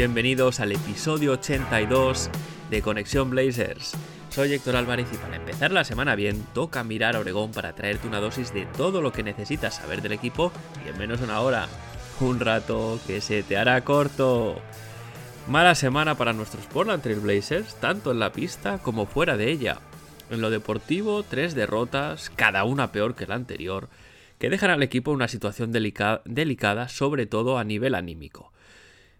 Bienvenidos al episodio 82 de Conexión Blazers. Soy Héctor Álvarez y para empezar la semana bien, toca mirar a Oregón para traerte una dosis de todo lo que necesitas saber del equipo y en menos de una hora. Un rato que se te hará corto. Mala semana para nuestros Portland Trail Blazers, tanto en la pista como fuera de ella. En lo deportivo, tres derrotas, cada una peor que la anterior, que dejan al equipo en una situación delica- delicada, sobre todo a nivel anímico.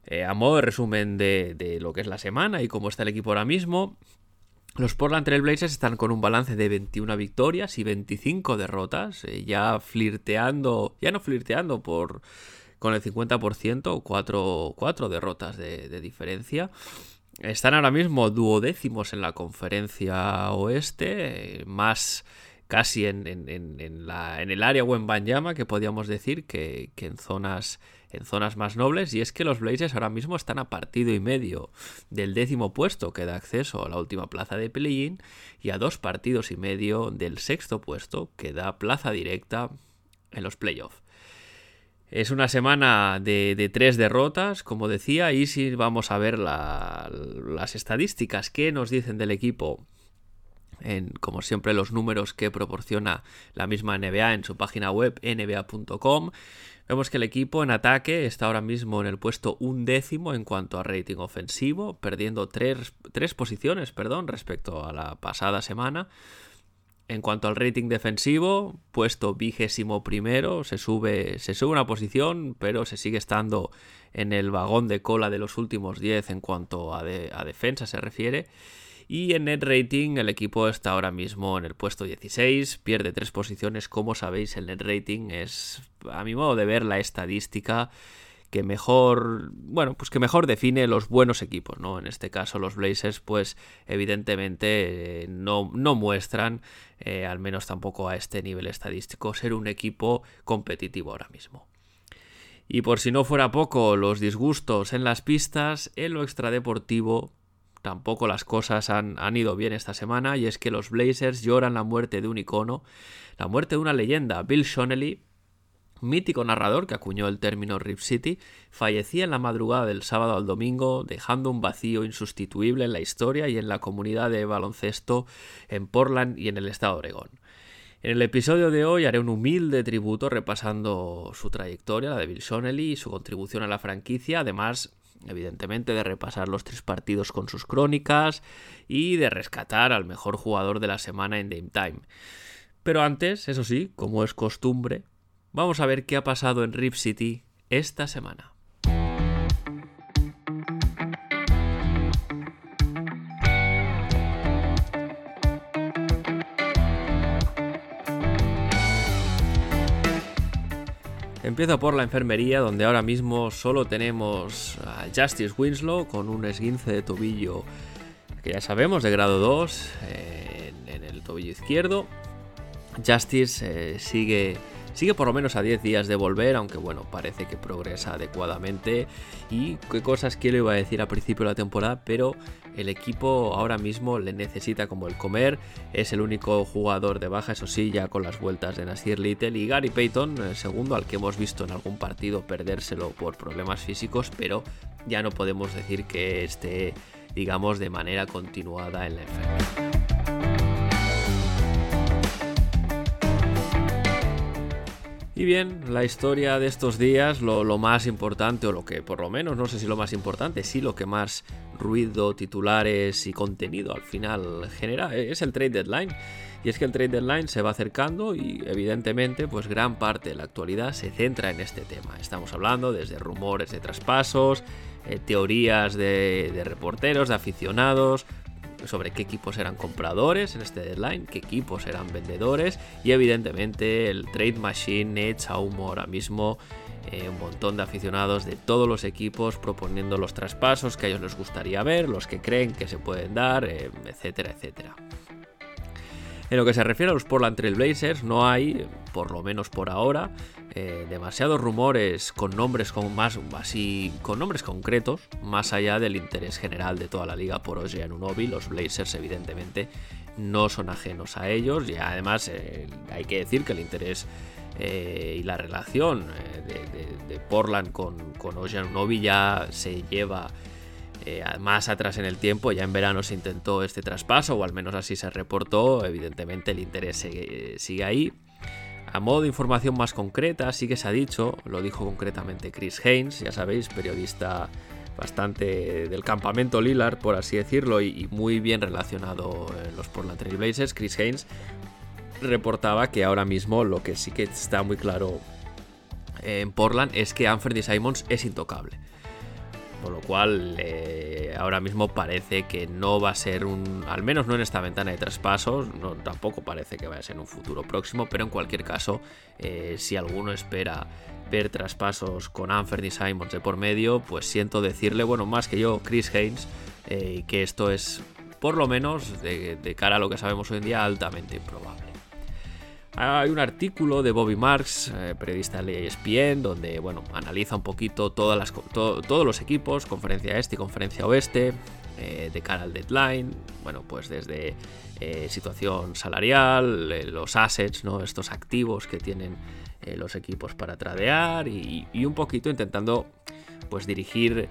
Eh, a modo de resumen de, de lo que es la semana y cómo está el equipo ahora mismo, los Portland Trail Blazers están con un balance de 21 victorias y 25 derrotas, eh, ya flirteando, ya no flirteando por con el 50%, 4, 4 derrotas de, diferencia. Están ahora mismo duodécimos en la conferencia oeste, eh, más casi en, en- en- en la- en el área o en Banyama, que podríamos decir, que, que en, zonas, en zonas más nobles. Y es que los Blazers ahora mismo están a partido y medio del décimo puesto, que da acceso a la última plaza de play-in, y a dos partidos y medio del sexto puesto, que da plaza directa en los playoffs. Es una semana de, tres derrotas, como decía, y si vamos a ver la- las estadísticas que nos dicen del equipo, en, como siempre los números que proporciona la misma NBA en su página web nba.com, vemos que el equipo en ataque está ahora mismo en el puesto undécimo en cuanto a rating ofensivo, perdiendo tres, tres posiciones perdón, respecto a la pasada semana. En cuanto al rating defensivo, puesto vigésimo primero, se sube, se sube una posición, pero se sigue estando en el vagón de cola de los últimos 10 en cuanto a, de- a defensa se refiere. Y en net rating el equipo está ahora mismo en el puesto 16, pierde tres posiciones, como sabéis el net rating es, a mi modo de ver, la estadística que mejor, bueno, pues que mejor define los buenos equipos, ¿no? En este caso los Blazers, pues evidentemente eh, no, no muestran, eh, al menos tampoco a este nivel estadístico, ser un equipo competitivo ahora mismo. Y por si no fuera poco los disgustos en las pistas, en lo extradeportivo tampoco las cosas han, han ido bien esta semana y es que los Blazers lloran la muerte de un icono, la muerte de una leyenda, Bill Shonely, mítico narrador que acuñó el término Rip City, fallecía en la madrugada del sábado al domingo, dejando un vacío insustituible en la historia y en la comunidad de baloncesto en Portland y en el estado de Oregón. En el episodio de hoy haré un humilde tributo repasando su trayectoria, la de Bill Shonely y su contribución a la franquicia, además evidentemente de repasar los tres partidos con sus crónicas y de rescatar al mejor jugador de la semana en Dame Time. Pero antes, eso sí, como es costumbre, vamos a ver qué ha pasado en Rip City esta semana. Empiezo por la enfermería, donde ahora mismo solo tenemos a Justice Winslow con un esguince de tobillo que ya sabemos, de grado 2 eh, en, el tobillo izquierdo. Justice eh, sigue, sigue por lo menos a 10 días de volver, aunque bueno, parece que progresa adecuadamente. Y qué cosas quiero iba a decir al principio de la temporada, pero el equipo ahora mismo le necesita como el comer. Es el único jugador de baja, eso sí, ya con las vueltas de Nasir Little y Gary Payton, el segundo al que hemos visto en algún partido perdérselo por problemas físicos, pero ya no podemos decir que esté, digamos, de manera continuada en la enfermedad. Y bien, la historia de estos días, lo, más importante, o lo que por lo menos, no sé si lo más importante, sí lo que más ruido, titulares y contenido al final genera, es el trade deadline. Y es que el trade deadline se va acercando y evidentemente pues gran parte de la actualidad se centra en este tema. Estamos hablando desde rumores de traspasos, eh, teorías de reporteros, de aficionados, sobre qué equipos eran compradores en este deadline, qué equipos eran vendedores y evidentemente el trade machine echa humo ahora mismo eh, un montón de aficionados de todos los equipos proponiendo los traspasos que a ellos les gustaría ver, los que creen que se pueden dar, eh, etcétera, etcétera. En lo que se refiere a los Portland Trail Blazers, no hay, por lo menos por ahora, eh, demasiados rumores con nombres más así con nombres concretos, más allá del interés general de toda la liga por Oji Anunobi. Los Blazers, evidentemente, no son ajenos a ellos. Y además, eh, hay que decir que el interés eh, y la relación de, Portland con, con Anunobi ya se lleva eh, más atrás en el tiempo, ya en verano se intentó este traspaso, o al menos así se reportó, evidentemente el interés sigue, ahí. A modo de información más concreta, sí que se ha dicho, lo dijo concretamente Chris Haynes, ya sabéis, periodista bastante del campamento Lillard, por así decirlo, y, muy bien relacionado en los Portland Trail Blazers. Chris Haynes reportaba que ahora mismo lo que sí que está muy claro en Portland es que Anthony Simons es intocable. Por lo cual, eh, ahora mismo parece que no va a ser un. Al menos no en esta ventana de traspasos. Tampoco parece que vaya a ser un futuro próximo. Pero en cualquier caso, eh, si alguno espera ver traspasos con Anthony Simons de por medio, pues siento decirle, bueno, más que yo, Chris Haynes, eh, que esto es, por lo menos, de cara a lo que sabemos hoy en día, altamente improbable. Hay un artículo de Bobby Marks, eh, periodista de ESPN, donde bueno, analiza un poquito todas las, todos los equipos, conferencia este y conferencia oeste, eh, de cara al deadline, bueno, pues desde eh, situación salarial, los assets, ¿no? estos activos que tienen los equipos para tradear y, un poquito intentando pues dirigir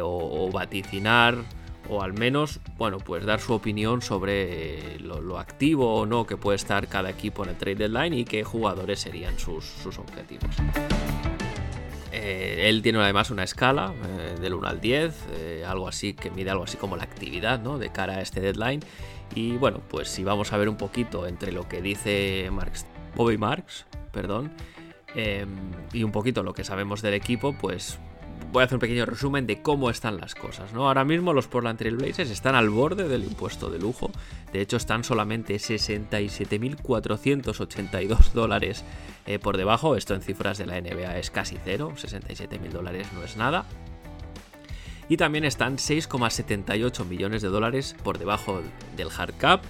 o vaticinar o al menos, bueno, pues dar su opinión sobre lo, activo o no que puede estar cada equipo en el trade deadline y qué jugadores serían sus, objetivos. Eh, él tiene además una escala eh, del 1 al 10, eh, algo así que mide algo así como la actividad ¿no? de cara a este deadline. Y bueno, pues si vamos a ver un poquito entre lo que dice Marx, Bobby Marks, perdón, y un poquito lo que sabemos del equipo, pues voy a hacer un pequeño resumen de cómo están las cosas. ¿no? Ahora mismo los Portland Trail Blazers están al borde del impuesto de lujo. De hecho, están solamente 67.482 dólares eh, por debajo. Esto en cifras de la NBA es casi cero. 67.000 dólares no es nada. Y también están 6,78 millones de dólares por debajo del hard cap.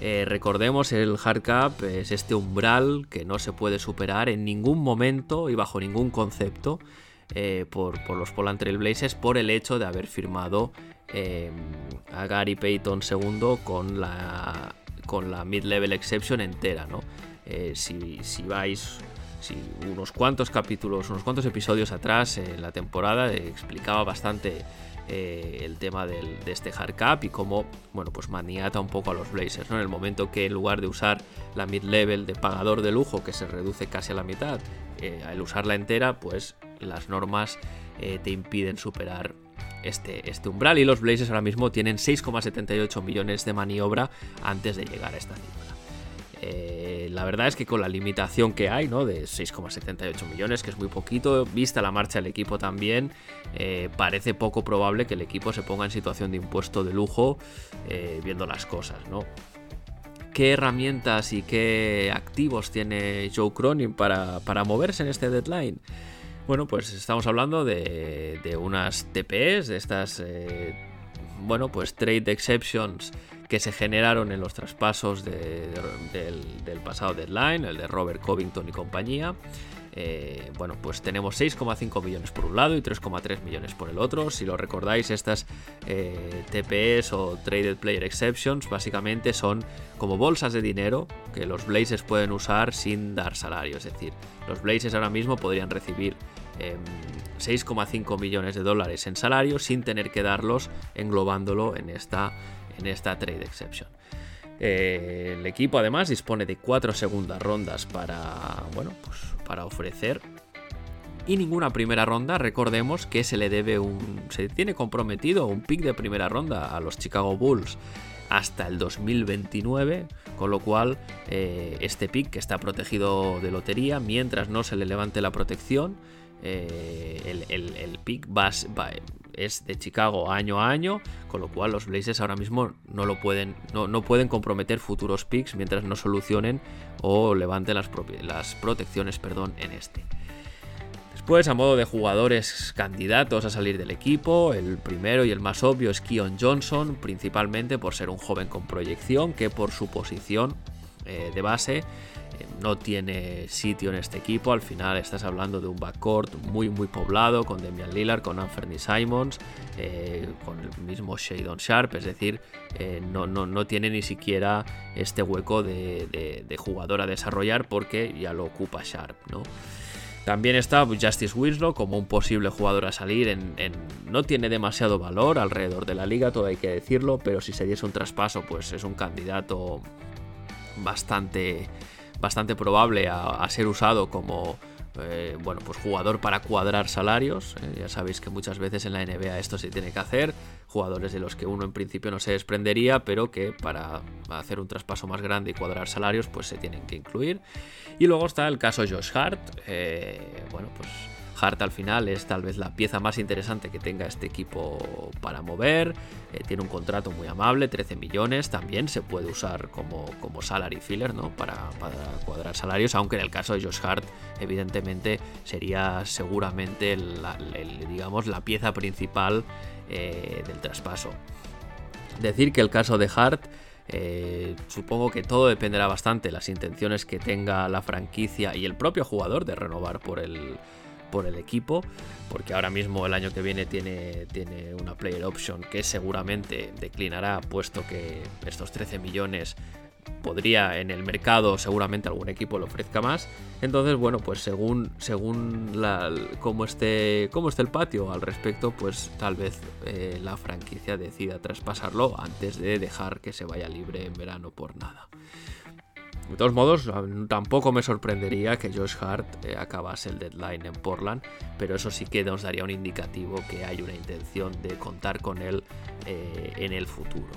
Eh, recordemos, el hard cap es este umbral que no se puede superar en ningún momento y bajo ningún concepto eh, por, los Trail Blazers por el hecho de haber firmado em, a Gary Payton II con la, con la Mid-Level Exception entera. ¿no? Eh, si, vais si unos cuantos capítulos, unos cuantos episodios atrás en la temporada explicaba bastante eh, el tema de este hard cap y cómo, bueno, pues maniata un poco a los Blazers, ¿no? En el momento que en lugar de usar la mid-level de pagador de lujo, que se reduce casi a la mitad, al usarla entera, pues las normas eh, te impiden superar este, este, umbral y los Blazers ahora mismo tienen 6,78 millones de maniobra antes de llegar a esta cifra. Eh, la verdad es que con la limitación que hay, ¿no? De 6,78 millones, que es muy poquito, vista la marcha del equipo también, eh, parece poco probable que el equipo se ponga en situación de impuesto de lujo viendo las cosas, ¿no? ¿Qué herramientas y qué activos tiene Joe Cronin para, para moverse en este deadline? Bueno, pues estamos hablando de, unas TPs, de estas, eh, bueno, pues trade exceptions que se generaron en los traspasos del, pasado deadline, el de Robert Covington y compañía. Eh, bueno, pues tenemos 6,5 millones por un lado y 3,3 millones por el otro. Si lo recordáis, estas eh, TPs o Traded Player Exceptions básicamente son como bolsas de dinero que los Blazers pueden usar sin dar salario. Es decir, los Blazers ahora mismo podrían recibir 6,5 em, millones de dólares en salario sin tener que darlos englobándolo en esta, en esta trade exception. Eh, el equipo además dispone de cuatro segundas rondas para, bueno, pues para ofrecer y ninguna primera ronda. Recordemos que se le debe un, se tiene comprometido un pick de primera ronda a los Chicago Bulls hasta el 2029, con lo cual eh, este pick que está protegido de lotería, mientras no se le levante la protección, eh, el, pick va, es de Chicago año a año, con lo cual los Blazers ahora mismo no lo pueden, no, pueden comprometer futuros picks mientras no solucionen o levanten las, las protecciones perdón, en este. Después, a modo de jugadores candidatos a salir del equipo, el primero y el más obvio es Keon Johnson, principalmente por ser un joven con proyección que por su posición eh, de base no tiene sitio en este equipo. Al final estás hablando de un backcourt muy muy poblado con Damian Lillard, con Anthony Simons, eh, con el mismo Shadon Sharp. Es decir, eh, no, no, tiene ni siquiera este hueco de, jugador a desarrollar porque ya lo ocupa Sharp. ¿no? También está Justice Winslow como un posible jugador a salir. No tiene demasiado valor alrededor de la liga, todo hay que decirlo, pero si se diese un traspaso, pues es un candidato bastante bastante probable a, ser usado como eh, bueno, pues jugador para cuadrar salarios. Eh, ya sabéis que muchas veces en la NBA esto se tiene que hacer. Jugadores de los que uno en principio no se desprendería, pero que para hacer un traspaso más grande y cuadrar salarios, pues se tienen que incluir. Y luego está el caso Josh Hart. Eh, bueno, pues Hart al final es tal vez la pieza más interesante que tenga este equipo para mover. Eh, tiene un contrato muy amable, 13 millones. También se puede usar como, como salary filler, ¿no? Para, cuadrar salarios, aunque en el caso de Josh Hart, evidentemente sería seguramente la, digamos, la pieza principal eh, del traspaso. Decir que el caso de Hart. Eh, supongo que todo dependerá bastante de las intenciones que tenga la franquicia y el propio jugador de renovar por el, por el equipo, porque ahora mismo el año que viene tiene, tiene una player option que seguramente declinará, puesto que estos 13 millones podría en el mercado seguramente algún equipo lo ofrezca más. Entonces, bueno, pues según, según cómo, esté, cómo esté el patio al respecto, pues tal vez eh, la franquicia decida traspasarlo antes de dejar que se vaya libre en verano por nada. De todos modos, tampoco me sorprendería que Josh Hart eh, acabase el deadline en Portland, pero eso sí que nos daría un indicativo que hay una intención de contar con él eh, en el futuro.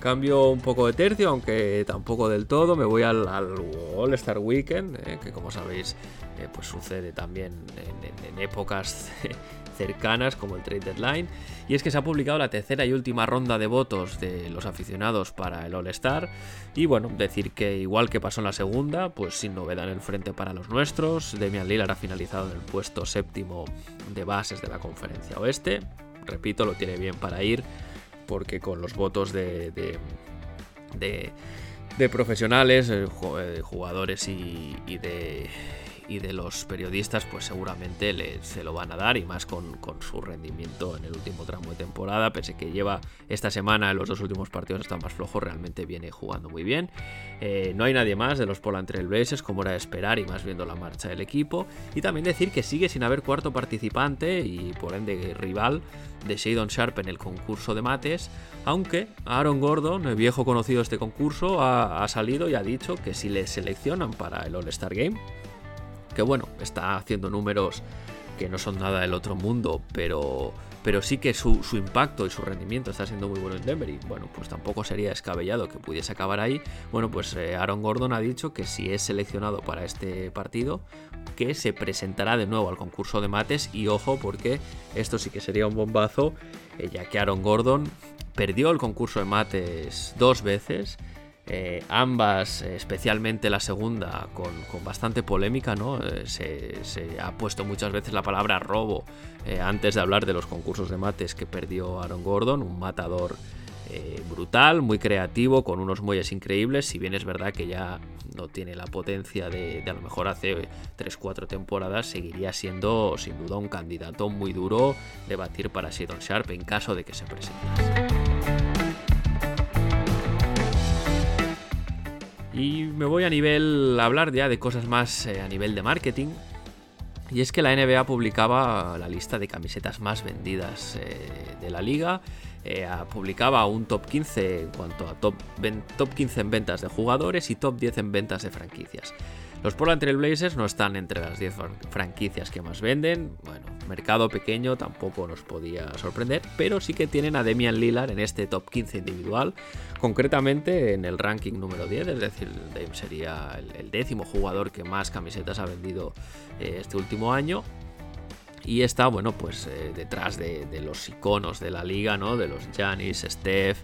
Cambio un poco de tercio, aunque tampoco del todo. Me voy al, All Star Weekend, eh, que como sabéis, pues sucede también en épocas cercanas como el trade deadline. Y es que se ha publicado la tercera y última ronda de votos de los aficionados para el All-Star. Y bueno, decir que igual que pasó en la segunda, pues sin novedad en el frente para los nuestros. Demian Lillard ha finalizado en el puesto séptimo de bases de la conferencia oeste. Repito, lo tiene bien para ir, porque con los votos de, de, de, profesionales, eh, eh, jugadores y de y de los periodistas pues seguramente le, se lo van a dar y más con, su rendimiento en el último tramo de temporada, pese que lleva esta semana los dos últimos partidos están más flojos, realmente viene jugando muy bien. Eh, no hay nadie más de los Poland Trail como era de esperar y más viendo la marcha del equipo. Y también decir que sigue sin haber cuarto participante y por ende rival de Shadon Sharp en el concurso de mates, aunque Aaron Gordon, el viejo conocido de este concurso, ha salido y ha dicho que si le seleccionan para el All-Star Game, que bueno, está haciendo números que no son nada del otro mundo, pero, pero sí que su, impacto y su rendimiento está siendo muy bueno en Denver y bueno, pues tampoco sería descabellado que pudiese acabar ahí. Bueno, pues eh, Aaron Gordon ha dicho que si es seleccionado para este partido, que se presentará de nuevo al concurso de mates y ojo porque esto sí que sería un bombazo, eh, ya que Aaron Gordon perdió el concurso de mates dos veces eh, ambas, especialmente la segunda, con, bastante polémica, ¿no? Eh, se, ha puesto muchas veces la palabra robo eh, antes de hablar de los concursos de mates que perdió Aaron Gordon, un matador brutal, muy creativo, con unos muelles increíbles, si bien es verdad que ya no tiene la potencia de, a lo mejor hace 3-4 temporadas, seguiría siendo sin duda un candidato muy duro de batir para Shadon Sharp en caso de que se presentase. Y me voy a nivel a hablar ya de cosas más eh, a nivel de marketing. Y es que la NBA publicaba la lista de camisetas más vendidas eh, de la liga. Eh, publicaba un top 15 en cuanto a top, top 15 en ventas de jugadores y top 10 en ventas de franquicias. Los Portland Trail Blazers no están entre las 10 franquicias que más venden. Bueno, mercado pequeño tampoco nos podía sorprender, pero sí que tienen a Demian Lillard en este top 15 individual, concretamente en el ranking número 10, es decir, sería el, décimo jugador que más camisetas ha vendido eh, este último año. Y está, bueno, pues eh, detrás de, los iconos de la liga, ¿no? De los Giannis, Steph,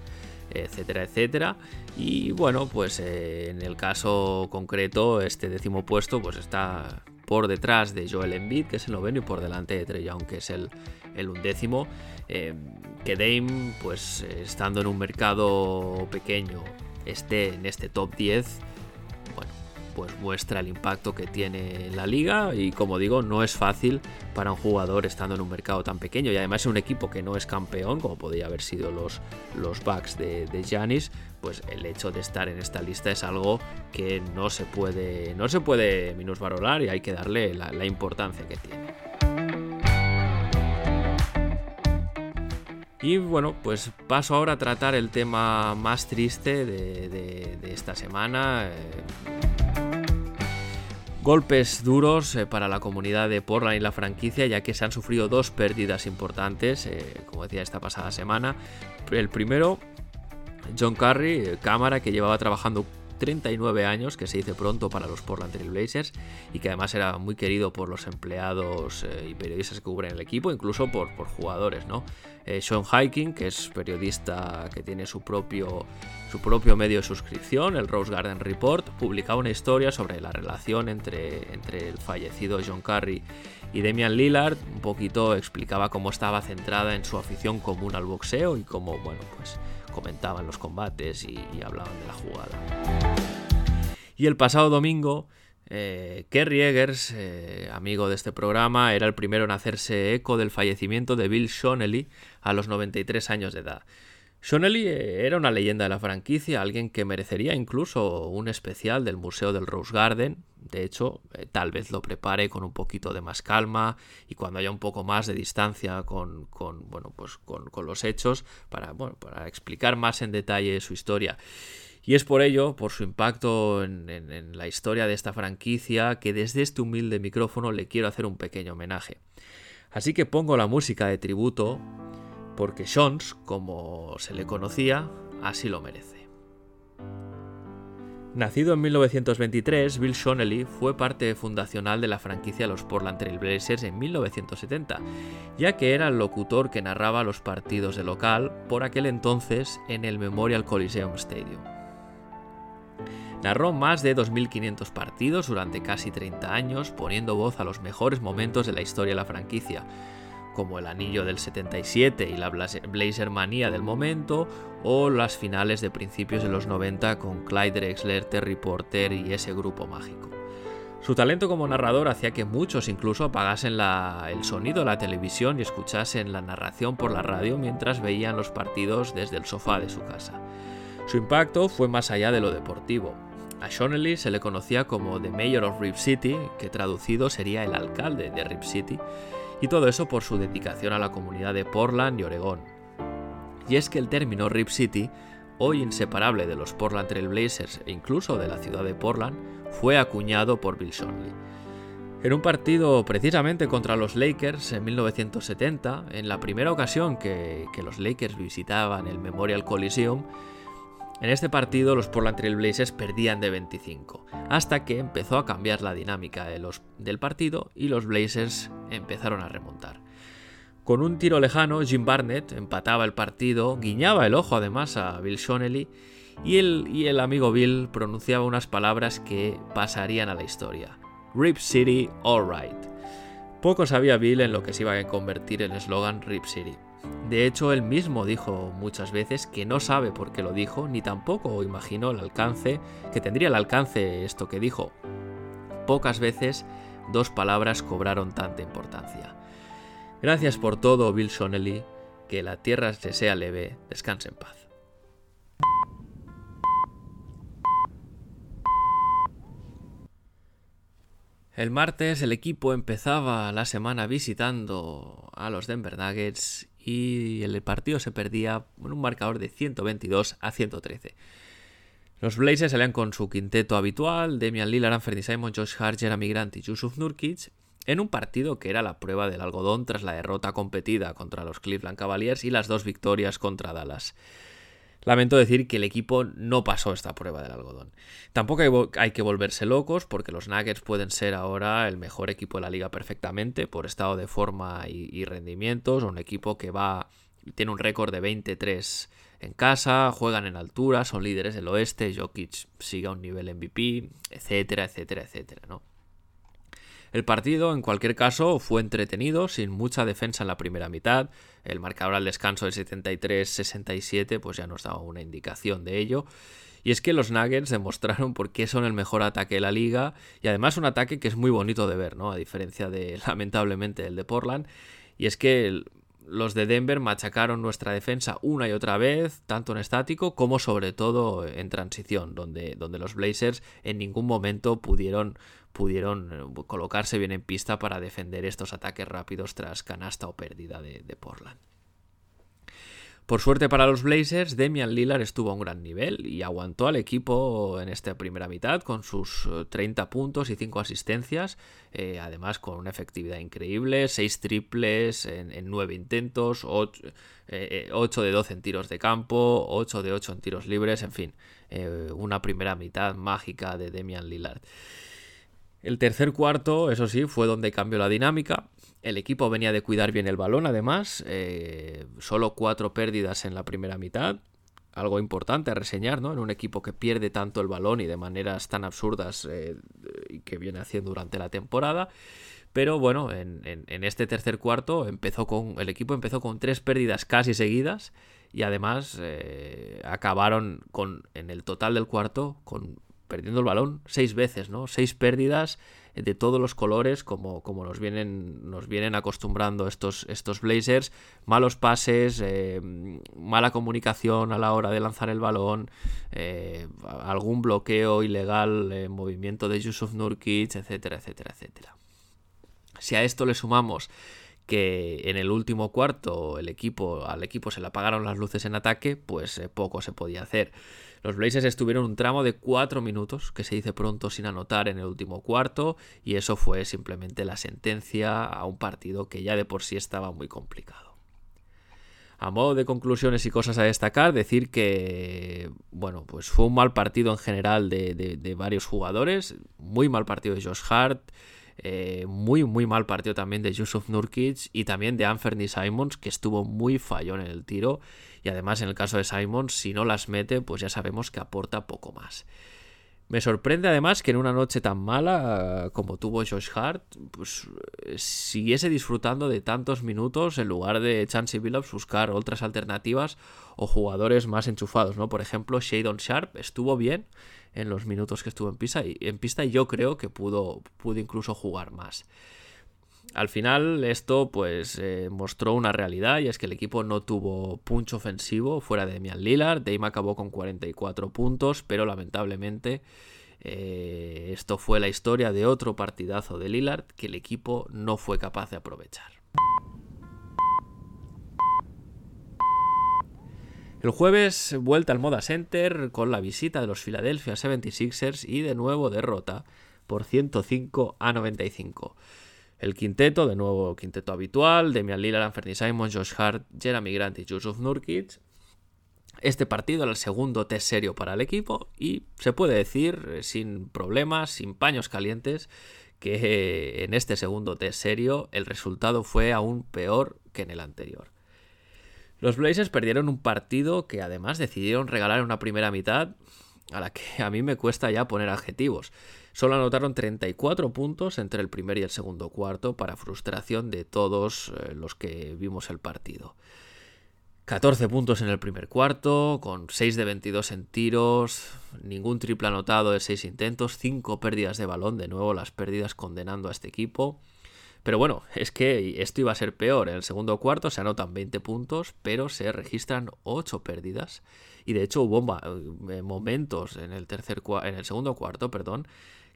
etcétera, etcétera. Y bueno, pues eh, en el caso concreto, este décimo puesto pues está por detrás de Joel Embiid, que es el noveno, y por delante de Trey Young, que es el, undécimo. Eh, que Dame, pues estando en un mercado pequeño, esté en este top 10, bueno, pues muestra el impacto que tiene en la liga y como digo, no es fácil para un jugador estando en un mercado tan pequeño y además es un equipo que no es campeón, como podría haber sido los, los Bucks de Giannis, pues el hecho de estar en esta lista es algo que no se puede, no se puede minusvalorar y hay que darle la, importancia que tiene. Y bueno, pues paso ahora a tratar el tema más triste de, esta semana. Eh, Golpes duros eh, para la comunidad de Portland y la franquicia, ya que se han sufrido dos pérdidas importantes, eh, como decía esta pasada semana. El primero, John Curry, eh, cámara que llevaba trabajando 39 años, que se dice pronto para los Portland Trail Blazers y que además era muy querido por los empleados y periodistas que cubren el equipo, incluso por, por jugadores, ¿no? Sean Hiking, que es periodista que tiene su propio, su propio medio de suscripción, el Rose Garden Report, publicaba una historia sobre la relación entre, entre el fallecido John Curry y Damian Lillard. Un poquito explicaba cómo estaba centrada en su afición común al boxeo y cómo, bueno, pues comentaban los combates y, hablaban de la jugada. Y el pasado domingo eh, Kerry Eggers, eh, amigo de este programa, era el primero en hacerse eco del fallecimiento de Bill Shonelly a los 93 años de edad. Shonelly eh, era una leyenda de la franquicia, alguien que merecería incluso un especial del Museo del Rose Garden. De hecho, tal vez lo prepare con un poquito de más calma y cuando haya un poco más de distancia con, bueno, pues con, los hechos para explicar más en detalle su historia. Y es por ello, por su impacto en, la historia de esta franquicia, que desde este humilde micrófono le quiero hacer un pequeño homenaje. Así que pongo la música de tributo, porque Jones, como se le conocía, así lo merece. Nacido en 1923, Bill Shonelly fue parte fundacional de la franquicia Los Portland Trail Blazers en 1970, ya que era el locutor que narraba los partidos de local por aquel entonces en el Memorial Coliseum Stadium. Narró más de 2.500 partidos durante casi 30 años, poniendo voz a los mejores momentos de la historia de la franquicia, como el anillo del 77 y la Blazer manía del momento, o las finales de principios de los 90 con Clyde Drexler, Terry Porter y ese grupo mágico. Su talento como narrador hacía que muchos incluso apagasen el sonido de la televisión y escuchasen la narración por la radio mientras veían los partidos desde el sofá de su casa. Su impacto fue más allá de lo deportivo. A Shonelly se le conocía como The Mayor of Rip City, que traducido sería el alcalde de Rip City, y todo eso por su dedicación a la comunidad de Portland y Oregón. Y es que el término Rip City, hoy inseparable de los Portland Trail Blazers e incluso de la ciudad de Portland, fue acuñado por Bill Shonley. En un partido precisamente contra los Lakers en 1970, en la primera ocasión que los Lakers visitaban el Memorial Coliseum, en este partido los Portland Trail Blazers perdían de 25, hasta que empezó a cambiar la dinámica del partido y los Blazers empezaron a remontar. Con un tiro lejano, Jim Barnett empataba el partido, guiñaba el ojo además a Bill Shonelly y y el amigo Bill pronunciaba unas palabras que pasarían a la historia. Rip City, alright. Poco sabía Bill en lo que se iba a convertir el eslogan Rip City. De hecho, él mismo dijo muchas veces que no sabe por qué lo dijo, ni tampoco imaginó el alcance, que tendría el alcance esto que dijo. Pocas veces dos palabras cobraron tanta importancia. Gracias por todo, Bill Shonelly, que la tierra se sea leve, descanse en paz. El martes el equipo empezaba la semana visitando a los Denver Nuggets y el partido se perdía con un marcador de 122 a 113. Los Blazers salían con su quinteto habitual, Damian Lillard, Anthony Simon, Josh Hart, Jeremy Grant y Yusuf Nurkic, en un partido que era la prueba del algodón tras la derrota competida contra los Cleveland Cavaliers y las dos victorias contra Dallas. Lamento decir que el equipo no pasó esta prueba del algodón. Tampoco hay, que volverse locos porque los Nuggets pueden ser ahora el mejor equipo de la liga perfectamente por estado de forma y, rendimientos. Un equipo que va tiene un récord de 23 en casa, juegan en altura, son líderes del oeste, Jokic sigue a un nivel MVP, etcétera, etcétera, etcétera, ¿no? El partido, en cualquier caso, fue entretenido, sin mucha defensa en la primera mitad. El marcador al descanso de 73-67 pues ya nos daba una indicación de ello. Y es que los Nuggets demostraron por qué son el mejor ataque de la liga y además un ataque que es muy bonito de ver, ¿no? A diferencia de, lamentablemente, el de Portland. Y es que los de Denver machacaron nuestra defensa una y otra vez, tanto en estático como sobre todo en transición, donde, donde los Blazers en ningún momento pudieron, pudieron eh, colocarse bien en pista para defender estos ataques rápidos tras canasta o pérdida de, de Portland. Por suerte para los Blazers, Demian Lillard estuvo a un gran nivel y aguantó al equipo en esta primera mitad con sus 30 eh, puntos y 5 asistencias, eh, además con una efectividad increíble, 6 triples en, 9 intentos, 8, eh, de 12 en tiros de campo, 8 de 8 en tiros libres, en fin, una primera mitad mágica de Demian Lillard. El tercer cuarto, eso sí, fue donde cambió la dinámica. El equipo venía de cuidar bien el balón, además. Eh, solo cuatro pérdidas en la primera mitad. Algo importante a reseñar, ¿no? En un equipo que pierde tanto el balón y de maneras tan absurdas eh, que viene haciendo durante la temporada. Pero bueno, en, este tercer cuarto empezó con. El equipo empezó con tres pérdidas casi seguidas. Y además eh, acabaron con. En el total del cuarto. con perdiendo el balón seis veces, ¿no? Seis pérdidas de todos los colores, como, como nos, vienen, nos vienen acostumbrando estos, estos Blazers. Malos pases, eh, mala comunicación a la hora de lanzar el balón, eh, algún bloqueo ilegal, en movimiento de Yusuf Nurkic, etcétera, etcétera, etcétera. Si a esto le sumamos que en el último cuarto el equipo, al equipo se le apagaron las luces en ataque, pues eh, poco se podía hacer. Los Blazers estuvieron un tramo de 4 minutos, que se dice pronto sin anotar en el último cuarto, y eso fue simplemente la sentencia a un partido que ya de por sí estaba muy complicado. A modo de conclusiones y cosas a destacar, decir que, bueno, pues fue un mal partido en general de, varios jugadores, muy mal partido de Josh Hart, eh, muy, muy mal partido también de Yusuf Nurkic y también de Anthony Simons, que estuvo muy fallón en el tiro y además, en el caso de Simon, si no las mete, pues ya sabemos que aporta poco más. Me sorprende además que en una noche tan mala como tuvo Josh Hart, pues siguiese disfrutando de tantos minutos en lugar de Chansey Billups buscar otras alternativas o jugadores más enchufados, ¿no? Por ejemplo, Shadon Sharp estuvo bien en los minutos que estuvo en pista y, en pista yo creo que pudo, pudo incluso jugar más. Al final esto pues eh, mostró una realidad y es que el equipo no tuvo punch ofensivo fuera de Damian Lillard. Dame acabó con 44 puntos, pero lamentablemente eh, esto fue la historia de otro partidazo de Lillard que el equipo no fue capaz de aprovechar. El jueves vuelta al Moda Center con la visita de los Philadelphia 76ers y de nuevo derrota por 105 a 95. El quinteto, de nuevo quinteto habitual, Demian Lillard, Anthony Simon, Josh Hart, Jeremy Grant y Yusuf Nurkic. Este partido era el segundo test serio para el equipo y se puede decir eh, sin problemas, sin paños calientes, que eh, en este segundo test serio el resultado fue aún peor que en el anterior. Los Blazers perdieron un partido que además decidieron regalar en una primera mitad a la que a mí me cuesta ya poner adjetivos. Solo anotaron 34 puntos entre el primer y el segundo cuarto para frustración de todos eh, los que vimos el partido. 14 puntos en el primer cuarto, con 6 de 22 en tiros, ningún triple anotado de 6 intentos, 5 pérdidas de balón, de nuevo las pérdidas condenando a este equipo. Pero bueno, es que esto iba a ser peor. En el segundo cuarto se anotan 20 puntos, pero se registran 8 pérdidas. Y de hecho hubo eh, momentos en el, tercer, en el segundo cuarto, perdón,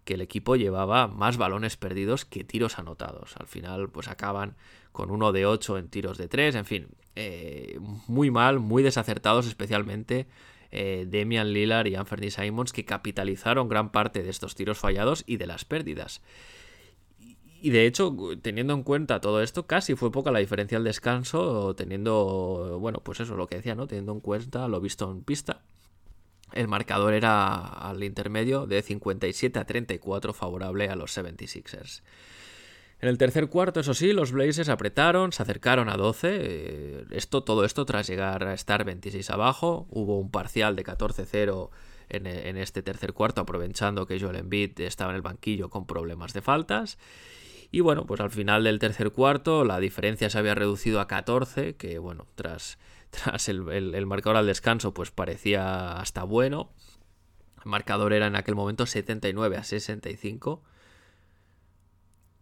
que el equipo llevaba más balones perdidos que tiros anotados. Al final, pues acaban con uno de 8 en tiros de 3, en fin, eh, muy mal, muy desacertados, especialmente eh, Demian Lillard y Anthony Simons, que capitalizaron gran parte de estos tiros fallados y de las pérdidas. Y de hecho, teniendo en cuenta todo esto, casi fue poca la diferencia al descanso, teniendo, bueno, pues eso, lo que decía, ¿no? Teniendo en cuenta lo visto en pista. El marcador era al intermedio de 57 a 34 favorable a los 76ers. En el tercer cuarto, eso sí, los Blazers apretaron, se acercaron a 12. eh, esto, todo esto tras llegar a estar 26 abajo. Hubo un parcial de 14-0 en, en este tercer cuarto, aprovechando que Joel Embiid estaba en el banquillo con problemas de faltas. Y bueno, pues al final del tercer cuarto la diferencia se había reducido a 14, que bueno, tras, tras el, el- marcador al descanso pues parecía hasta bueno. El marcador era en aquel momento 79 a 65.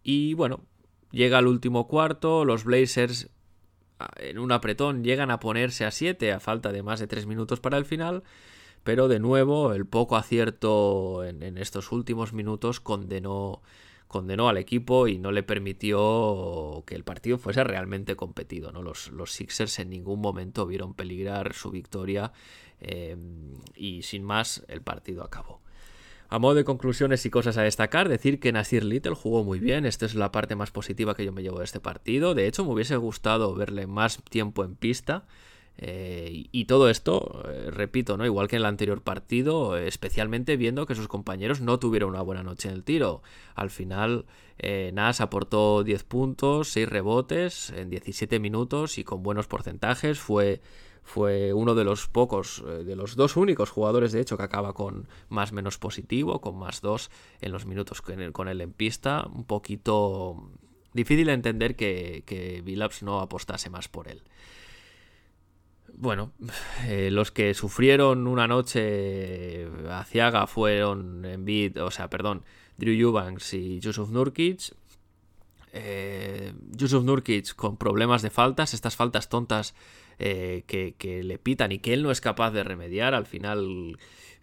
Y bueno, llega el último cuarto, los Blazers a- en un apretón llegan a ponerse a 7 a falta de más de 3 minutos para el final, pero de nuevo el poco acierto en estos últimos minutos condenó, condenó al equipo y no le permitió que el partido fuese realmente competido. ¿no? Los, los Sixers en ningún momento vieron peligrar su victoria eh, y sin más el partido acabó. A modo de conclusiones y cosas a destacar, decir que Nasir Little jugó muy bien. Esta es la parte más positiva que yo me llevo de este partido. De hecho, me hubiese gustado verle más tiempo en pista. Eh, y, todo esto, eh, repito, ¿no? Igual que en el anterior partido, especialmente viendo que sus compañeros no tuvieron una buena noche en el tiro. Al final, eh, Nas aportó 10 puntos, 6 rebotes en 17 minutos y con buenos porcentajes. Fue fue uno de los pocos, eh, de los dos únicos jugadores, de hecho, que acaba con más menos positivo, con más dos en los minutos con él, con en pista. Un poquito difícil de entender que, que Billups no apostase más por él. Bueno, eh, los que sufrieron una noche aciaga fueron Embiid, o sea, perdón, Drew Eubanks y Yusuf Nurkic. Eh, Yusuf Nurkic con problemas de faltas, estas faltas tontas eh, que, que, le pitan y que él no es capaz de remediar. Al final,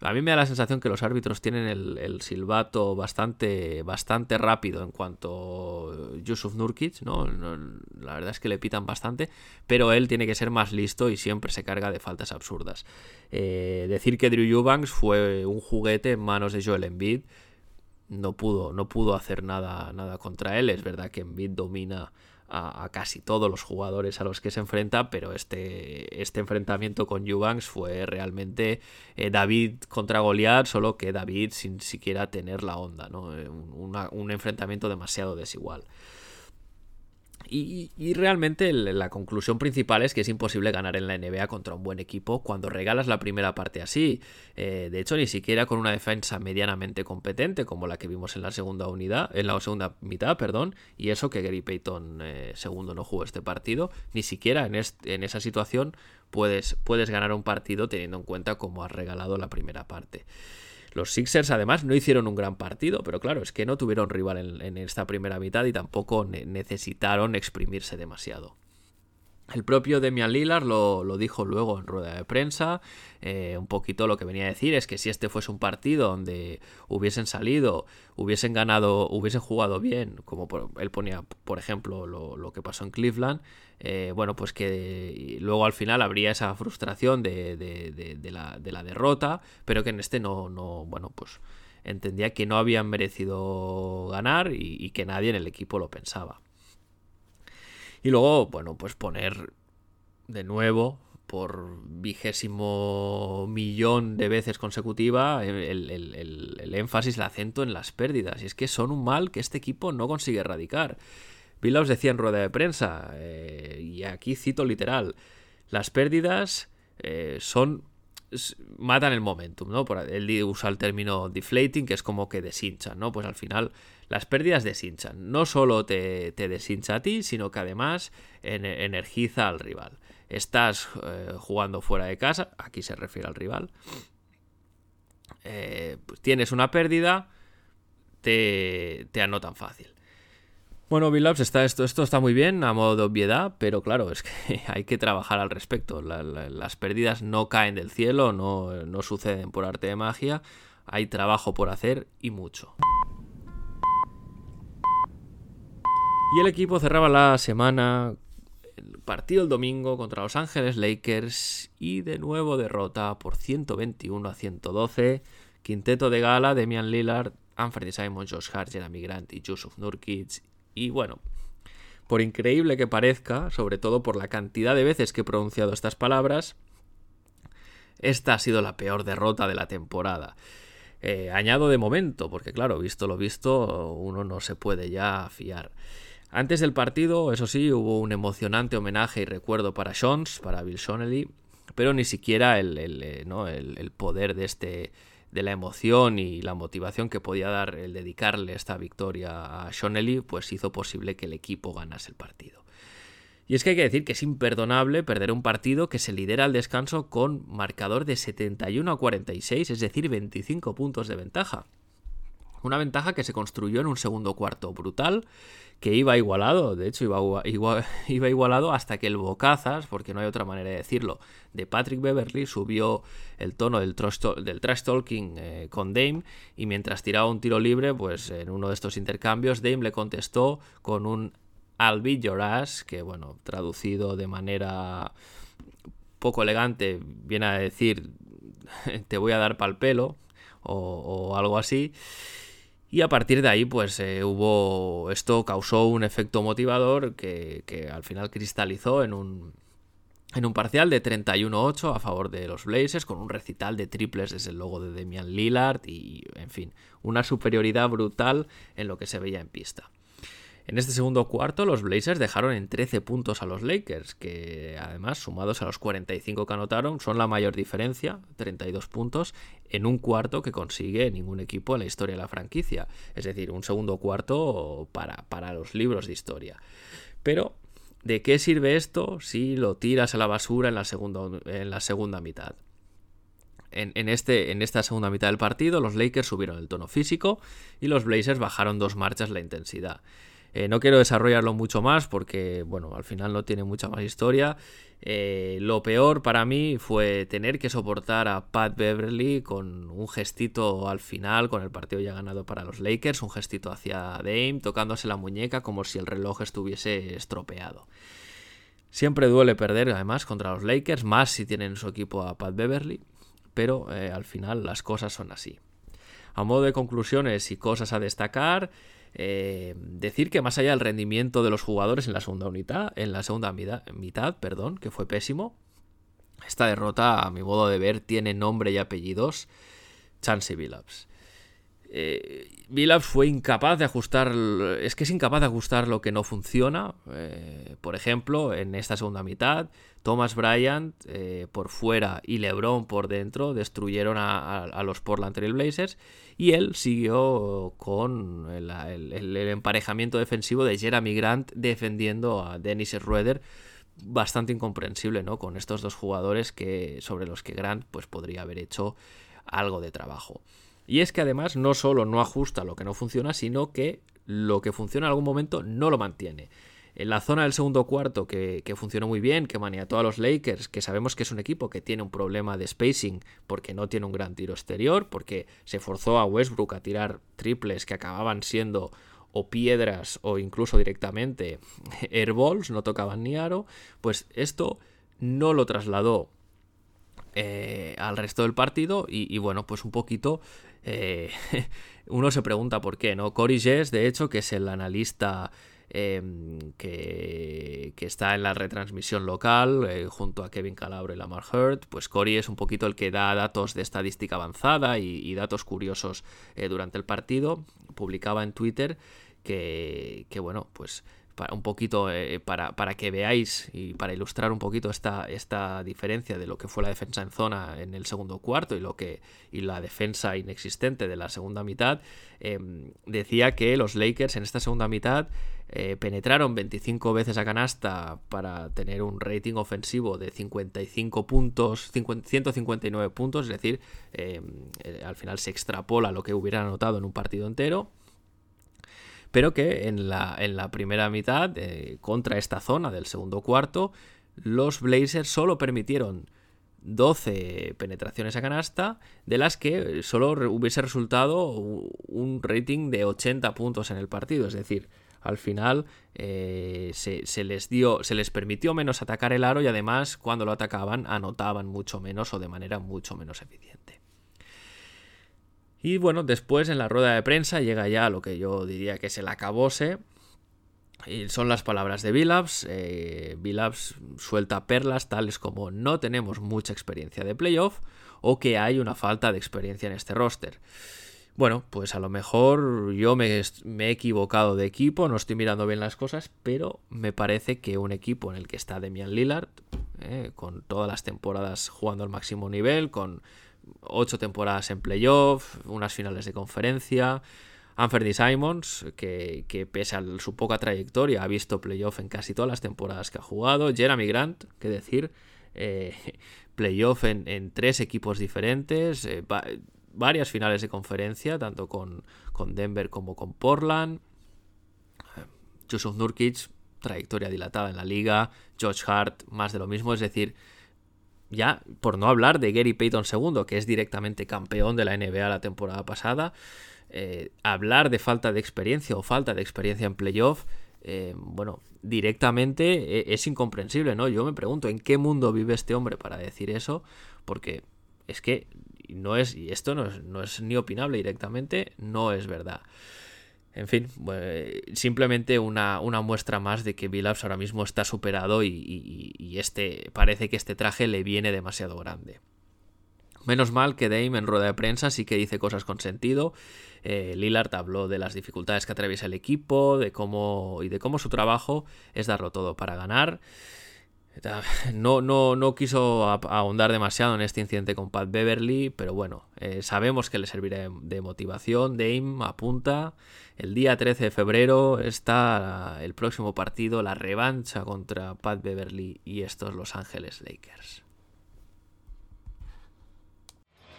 a mí me da la sensación que los árbitros tienen el, silbato bastante, bastante rápido en cuanto Yusuf Nurkic, ¿no? ¿no? La verdad es que le pitan bastante, pero él tiene que ser más listo y siempre se carga de faltas absurdas. Eh, decir que Drew Eubanks fue un juguete en manos de Joel Embiid no pudo, no pudo hacer nada, nada contra él. Es verdad que Embiid domina a, casi todos los jugadores a los que se enfrenta, pero este, este enfrentamiento con Eubanks fue realmente eh, David contra Goliath, solo que David sin siquiera tener la onda, ¿no? Una, un enfrentamiento demasiado desigual. Y, realmente la conclusión principal es que es imposible ganar en la NBA contra un buen equipo cuando regalas la primera parte así. Eh, de hecho, ni siquiera con una defensa medianamente competente como la que vimos en la segunda unidad, en la segunda mitad, perdón. Y eso que Gary Payton eh, segundo no jugó este partido. Ni siquiera en, en esa situación puedes, puedes ganar un partido teniendo en cuenta cómo has regalado la primera parte. Los Sixers además no hicieron un gran partido, pero claro, es que no tuvieron rival en, esta primera mitad y tampoco ne necesitaron exprimirse demasiado. El propio Demian Lillard lo, lo, dijo luego en rueda de prensa. Eh, un poquito lo que venía a decir es que si este fuese un partido donde hubiesen salido, hubiesen ganado, hubiesen jugado bien, como por, él ponía, por ejemplo, lo, lo, que pasó en Cleveland, eh, bueno, pues que luego al final habría esa frustración de, de, de, la, de la derrota, pero que en este no, no bueno, pues entendía que no habían merecido ganar y que nadie en el equipo lo pensaba. Y luego, bueno, pues poner de nuevo, por vigésimo millón de veces consecutiva, el, el, el, énfasis, el acento en las pérdidas. Y es que son un mal que este equipo no consigue erradicar. Bill decía en rueda de prensa, eh, y aquí cito literal, las pérdidas eh, son matan el momentum, ¿no? Por, él usa el término deflating, que es como que deshinchan, ¿no? Pues al final las pérdidas deshinchan. No solo te, te deshincha a ti, sino que además en, energiza al rival. Estás eh, jugando fuera de casa, aquí se refiere al rival. Eh, pues tienes una pérdida, te, te anotan fácil. Bueno, Billups, está, esto, esto está muy bien a modo de obviedad, pero claro, es que hay que trabajar al respecto. La, la, las pérdidas no caen del cielo, no, no suceden por arte de magia. Hay trabajo por hacer y mucho. Y el equipo cerraba la semana partido el domingo contra Los Ángeles Lakers y de nuevo derrota por 121 a 112. Quinteto de gala, Demian Lillard, Anthony Simon, Josh Hart, Jeremy Grant y Yusuf Nurkic. Y bueno, por increíble que parezca, sobre todo por la cantidad de veces que he pronunciado estas palabras, esta ha sido la peor derrota de la temporada. Eh, añado de momento, porque claro, visto lo visto, uno no se puede ya fiar. Antes del partido, eso sí, hubo un emocionante homenaje y recuerdo para Jones, para Bill Shonely, pero ni siquiera el, eh, el, poder de este de la emoción y la motivación que podía dar el dedicarle esta victoria a Shonely, pues hizo posible que el equipo ganase el partido. Y es que hay que decir que es imperdonable perder un partido que se lidera al descanso con marcador de 71 a 46, es decir, 25 puntos de ventaja. Una ventaja que se construyó en un segundo cuarto brutal, que iba igualado, de hecho iba, iba igualado hasta que el bocazas, porque no hay otra manera de decirlo, de Patrick Beverly subió el tono del, del trash talking eh, con Dame y mientras tiraba un tiro libre, pues en uno de estos intercambios Dame le contestó con un I'll be your ass, que bueno, traducido de manera poco elegante, viene a decir te voy a dar pal pelo o, o algo así. Y a partir de ahí, pues eh, hubo. Esto causó un efecto motivador que, al final cristalizó en un, en un parcial de 31-8 a favor de los Blazers, con un recital de triples desde el logo de Damian Lillard y, en fin, una superioridad brutal en lo que se veía en pista. En este segundo cuarto, los Blazers dejaron en 13 puntos a los Lakers, que además, sumados a los 45 que anotaron, son la mayor diferencia, 32 puntos, en un cuarto que consigue ningún equipo en la historia de la franquicia. Es decir, un segundo cuarto para, para los libros de historia. Pero, ¿de qué sirve esto si lo tiras a la basura en la segunda, en la segunda mitad? En, este, en, esta segunda mitad del partido, los Lakers subieron el tono físico y los Blazers bajaron dos marchas la intensidad. Eh, no quiero desarrollarlo mucho más porque, bueno, al final no tiene mucha más historia. Eh, lo peor para mí fue tener que soportar a Pat Beverly con un gestito al final, con el partido ya ganado para los Lakers, un gestito hacia Dame, tocándose la muñeca como si el reloj estuviese estropeado. Siempre duele perder, además, contra los Lakers, más si tienen en su equipo a Pat Beverly, pero eh, al final las cosas son así. A modo de conclusiones y cosas a destacar, eh, decir que más allá del rendimiento de los jugadores en la segunda unidad, en la segunda mitad, perdón, que fue pésimo, esta derrota, a mi modo de ver, tiene nombre y apellidos Chansey Billups. Eh, fue incapaz de ajustar, es que es incapaz de ajustar lo que no funciona. Eh, por ejemplo, en esta segunda mitad, Thomas Bryant eh, por fuera y LeBron por dentro destruyeron a, los Portland Trail Blazers y él siguió con el, emparejamiento defensivo de Jeremy Grant defendiendo a Dennis Schroeder bastante incomprensible, ¿no? Con estos dos jugadores que sobre los que Grant pues podría haber hecho algo de trabajo. Y es que además no solo no ajusta lo que no funciona, sino que lo que funciona en algún momento no lo mantiene en la zona del segundo cuarto que, funcionó muy bien, que maniató a los Lakers, que sabemos que es un equipo que tiene un problema de spacing porque no tiene un gran tiro exterior, porque se forzó a Westbrook a tirar triples que acababan siendo o piedras o incluso directamente airballs, no tocaban ni aro, pues esto no lo trasladó eh, al resto del partido y, bueno, pues un poquito eh, uno se pregunta por qué, ¿no? Cory Jess, de hecho, que es el analista Em, que, está en la retransmisión local eh, junto a Kevin Calabro y Lamar Hurt. Pues Cory es un poquito el que da datos de estadística avanzada y, datos curiosos eh, durante el partido. Publicaba en Twitter que, bueno, pues para un poquito eh, para, para, que veáis y para ilustrar un poquito esta, esta diferencia de lo que fue la defensa en zona en el segundo cuarto y lo que y la defensa inexistente de la segunda mitad em, decía que los Lakers en esta segunda mitad eh, penetraron 25 veces a canasta para tener un rating ofensivo de 55 puntos 159 puntos es decir em, eh, al final se extrapola lo que hubieran anotado en un partido entero pero que en la, en la primera mitad, eh, contra esta zona del segundo cuarto, los Blazers solo permitieron 12 penetraciones a canasta, de las que solo hubiese resultado un rating de 80 puntos en el partido. Es decir, al final eh, se, les dio, se les permitió menos atacar el aro y además cuando lo atacaban anotaban mucho menos o de manera mucho menos eficiente. Y bueno, después en la rueda de prensa llega ya lo que yo diría que es el acabose. Y son las palabras de Billups. Eh, suelta perlas tales como no tenemos mucha experiencia de playoff o que hay una falta de experiencia en este roster. Bueno, pues a lo mejor yo me, he equivocado de equipo, no estoy mirando bien las cosas, pero me parece que un equipo en el que está Demian Lillard, eh, con todas las temporadas jugando al máximo nivel, con ocho temporadas en playoff, unas finales de conferencia, Anthony Simons, que, pese a su poca trayectoria ha visto playoff en casi todas las temporadas que ha jugado, Jeremy Grant, que decir, eh, playoff en, tres equipos diferentes, eh, varias finales de conferencia, tanto con, Denver como con Portland. Yusuf Nurkic, trayectoria dilatada en la liga. George Hart, más de lo mismo. Es decir, ya por no hablar de Gary Payton II, que es directamente campeón de la NBA la temporada pasada. Eh, hablar de falta de experiencia o falta de experiencia en playoff, eh, bueno, directamente eh, es incomprensible, ¿no? Yo me pregunto, ¿en qué mundo vive este hombre para decir eso? Porque es que no es, y esto no es, ni opinable directamente, no es verdad. En fin, simplemente una, muestra más de que Billups ahora mismo está superado y, este parece que este traje le viene demasiado grande. Menos mal que Dame en rueda de prensa sí que dice cosas con sentido. Eh, Lillard habló de las dificultades que atraviesa el equipo, de cómo y de cómo su trabajo es darlo todo para ganar. No, no, no quiso ahondar demasiado en este incidente con Pat Beverly, pero bueno, eh, sabemos que le servirá de motivación. Dame apunta. El día 13 de febrero está el próximo partido, la revancha contra Pat Beverly y estos Los Ángeles Lakers.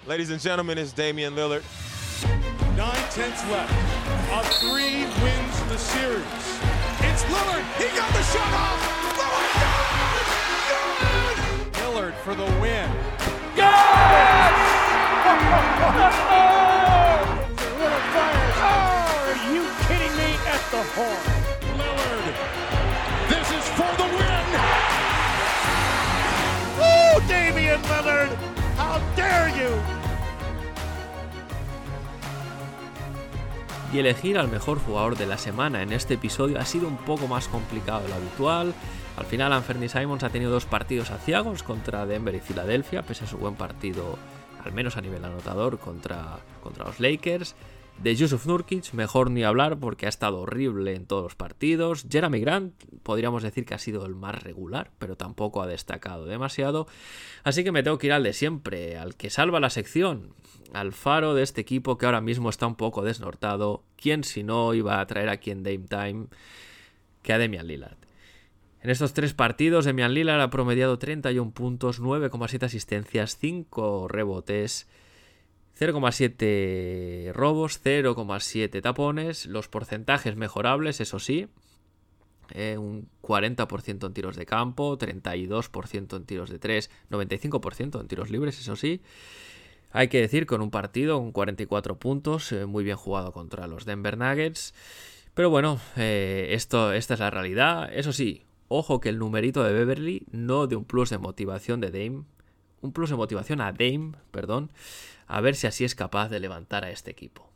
Ladies and gentlemen, it's Damian Lillard. Nine tenths left. A three wins the series. It's Lillard. He got the shot off. For the win. Yes! oh, are you kidding me at the horn? Lillard, this is for the win. Woo, Damian Lillard, how dare you? Y elegir al mejor jugador de la semana en este episodio ha sido un poco más complicado de lo habitual. Al final, Anthony Simons ha tenido dos partidos aciagos contra Denver y Filadelfia, pese a su buen partido, al menos a nivel anotador, contra, contra los Lakers. De Yusuf Nurkic, mejor ni hablar porque ha estado horrible en todos los partidos. Jeremy Grant, podríamos decir que ha sido el más regular, pero tampoco ha destacado demasiado. Así que me tengo que ir al de siempre, al que salva la sección, al faro de este equipo que ahora mismo está un poco desnortado. ¿Quién si no iba a traer aquí en Dame Time que a Demian Lillard? En estos tres partidos, Demian Lillard ha promediado 31 puntos, 9,7 asistencias, 5 rebotes, 0,7 robos, 0,7 tapones, los porcentajes mejorables, eso sí, eh, un 40% en tiros de campo, 32% en tiros de 3, 95% en tiros libres, eso sí. Hay que decir, con un partido, con 44 puntos, eh, muy bien jugado contra los Denver Nuggets. Pero bueno, eh, esto, esta es la realidad. Eso sí, Ojo que el numerito de Beverly no de un plus de motivación de Dame, un plus de motivación a Dame, perdón, a ver si así es capaz de levantar a este equipo.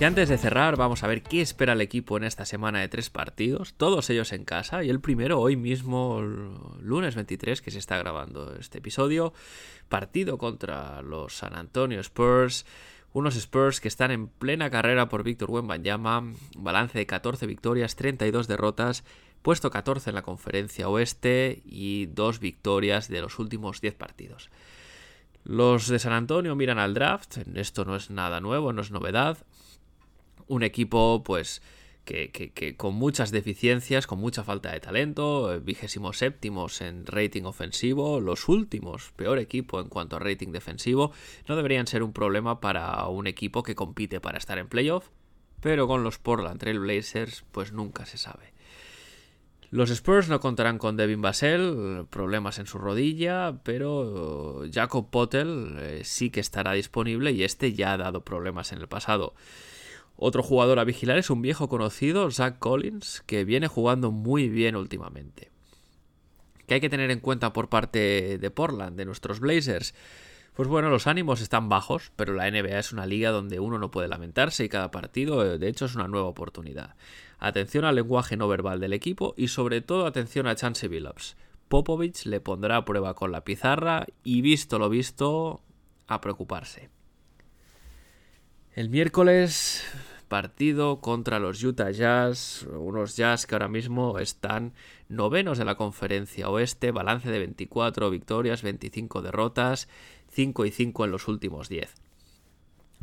Y antes de cerrar, vamos a ver qué espera el equipo en esta semana de tres partidos, todos ellos en casa, y el primero hoy mismo, lunes 23, que se está grabando este episodio, partido contra los San Antonio Spurs, unos Spurs que están en plena carrera por Víctor Wembanyama, balance de 14 victorias, 32 derrotas, puesto 14 en la conferencia oeste y dos victorias de los últimos 10 partidos. Los de San Antonio miran al draft, esto no es nada nuevo, no es novedad, un equipo pues que, con muchas deficiencias, con mucha falta de talento, eh, vigésimo séptimos en rating ofensivo, los últimos, peor equipo en cuanto a rating defensivo, no deberían ser un problema para un equipo que compite para estar en playoff, pero con los Portland Trail Blazers pues nunca se sabe. Los Spurs no contarán con Devin Vassell, problemas en su rodilla, pero Jacob Potel eh, sí que estará disponible y este ya ha dado problemas en el pasado. Otro jugador a vigilar es un viejo conocido, Zach Collins, que viene jugando muy bien últimamente. ¿Qué hay que tener en cuenta por parte de Portland, de nuestros Blazers? Pues bueno, los ánimos están bajos, pero la NBA es una liga donde uno no puede lamentarse y cada partido, eh, de hecho, es una nueva oportunidad. Atención al lenguaje no verbal del equipo y sobre todo atención a Chance Billups. Popovich le pondrá a prueba con la pizarra y visto lo visto, a preocuparse. El miércoles partido contra los Utah Jazz, unos Jazz que ahora mismo están novenos de la conferencia oeste, balance de 24 victorias, 25 derrotas, 5 y 5 en los últimos 10.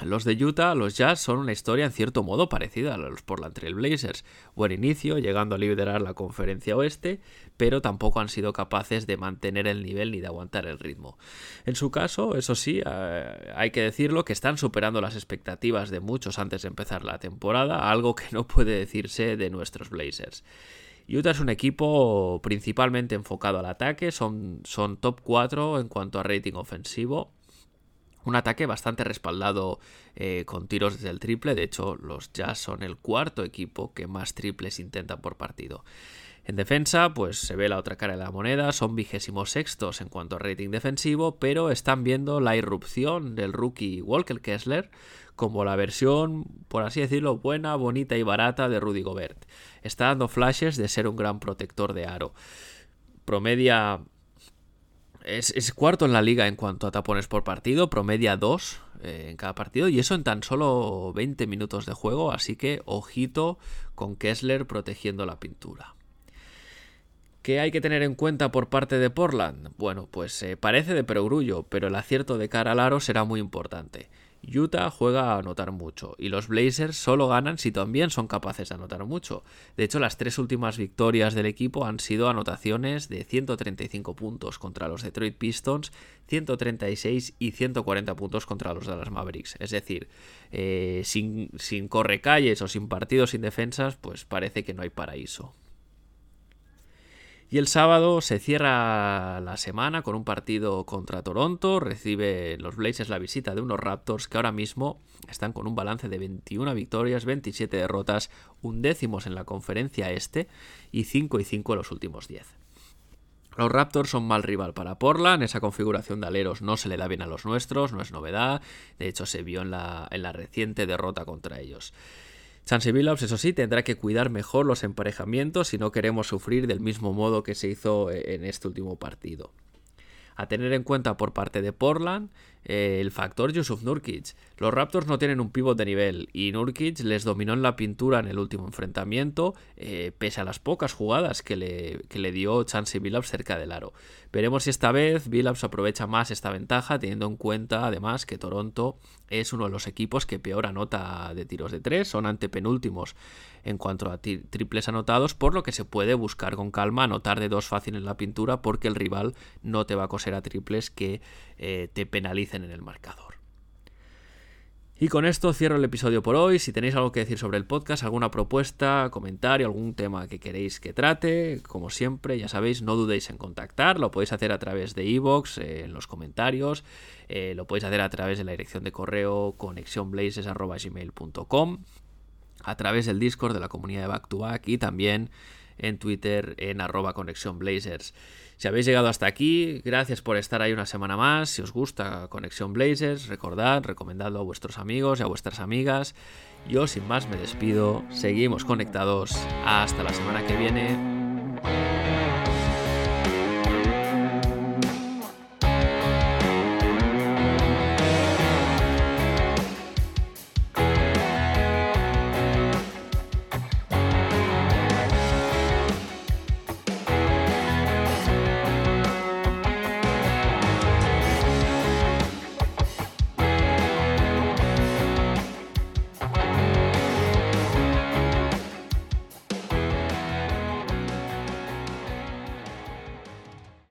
Los de Utah, los Jazz, son una historia en cierto modo parecida a los Portland Trail Blazers. Buen inicio, llegando a liderar la conferencia oeste, pero tampoco han sido capaces de mantener el nivel ni de aguantar el ritmo. En su caso, eso sí, eh, hay que decirlo, que están superando las expectativas de muchos antes de empezar la temporada, algo que no puede decirse de nuestros Blazers. Utah es un equipo principalmente enfocado al ataque, son, son top 4 en cuanto a rating ofensivo, un ataque bastante respaldado eh, con tiros desde el triple. De hecho, los Jazz son el cuarto equipo que más triples intentan por partido. En defensa, pues se ve la otra cara de la moneda, son vigésimos sextos en cuanto a rating defensivo, pero están viendo la irrupción del rookie Walker Kessler como la versión, por así decirlo, buena, bonita y barata de Rudy Gobert. Está dando flashes de ser un gran protector de aro. Promedia es, cuarto en la liga en cuanto a tapones por partido, promedia dos eh, en cada partido y eso en tan solo 20 minutos de juego, así que ojito con Kessler protegiendo la pintura. ¿Qué hay que tener en cuenta por parte de Portland? Bueno, pues eh, parece de perogrullo, pero el acierto de cara al aro será muy importante. Utah juega a anotar mucho y los Blazers solo ganan si también son capaces de anotar mucho. De hecho, las tres últimas victorias del equipo han sido anotaciones de 135 puntos contra los Detroit Pistons, 136 y 140 puntos contra los Dallas Mavericks. Es decir, eh, sin, sin correcalles o sin partidos sin defensas, pues parece que no hay paraíso. Y el sábado se cierra la semana con un partido contra Toronto. Recibe los Blazers la visita de unos Raptors que ahora mismo están con un balance de 21 victorias, 27 derrotas, undécimos en la conferencia este y 5 y 5 en los últimos 10. Los Raptors son mal rival para Portland, esa configuración de aleros no se le da bien a los nuestros, no es novedad, de hecho se vio en la, en la reciente derrota contra ellos. Chance Billups, eso sí, tendrá que cuidar mejor los emparejamientos si no queremos sufrir del mismo modo que se hizo eh, en este último partido. A tener en cuenta por parte de Portland eh, el factor Yusuf Nurkic. Los Raptors no tienen un pivot de nivel y Nurkic les dominó en la pintura en el último enfrentamiento, eh, pese a las pocas jugadas que le, le dio Chance Billups cerca del aro. Veremos si esta vez Billups aprovecha más esta ventaja, teniendo en cuenta además que Toronto es uno de los equipos que peor anota de tiros de tres, son antepenúltimos en cuanto a triples anotados, por lo que se puede buscar con calma anotar de dos fácil en la pintura porque el rival no te va a coser a triples que eh, te en el marcador. Y con esto cierro el episodio por hoy. Si tenéis algo que decir sobre el podcast, alguna propuesta, comentario, algún tema que queréis que trate, como siempre, ya sabéis, no dudéis en contactar. Lo podéis hacer a través de iVoox, eh, en los comentarios. Eh, lo podéis hacer a través de la dirección de correo conexionblazes.gmail.com a través del Discord de la comunidad de Back to Back y también en Twitter en arroba. Si habéis llegado hasta aquí, gracias por estar ahí una semana más. Si os gusta Conexión Blazers, recordad, recomendadlo a vuestros amigos y a vuestras amigas. Yo sin más me despido, seguimos conectados. Hasta la semana que viene.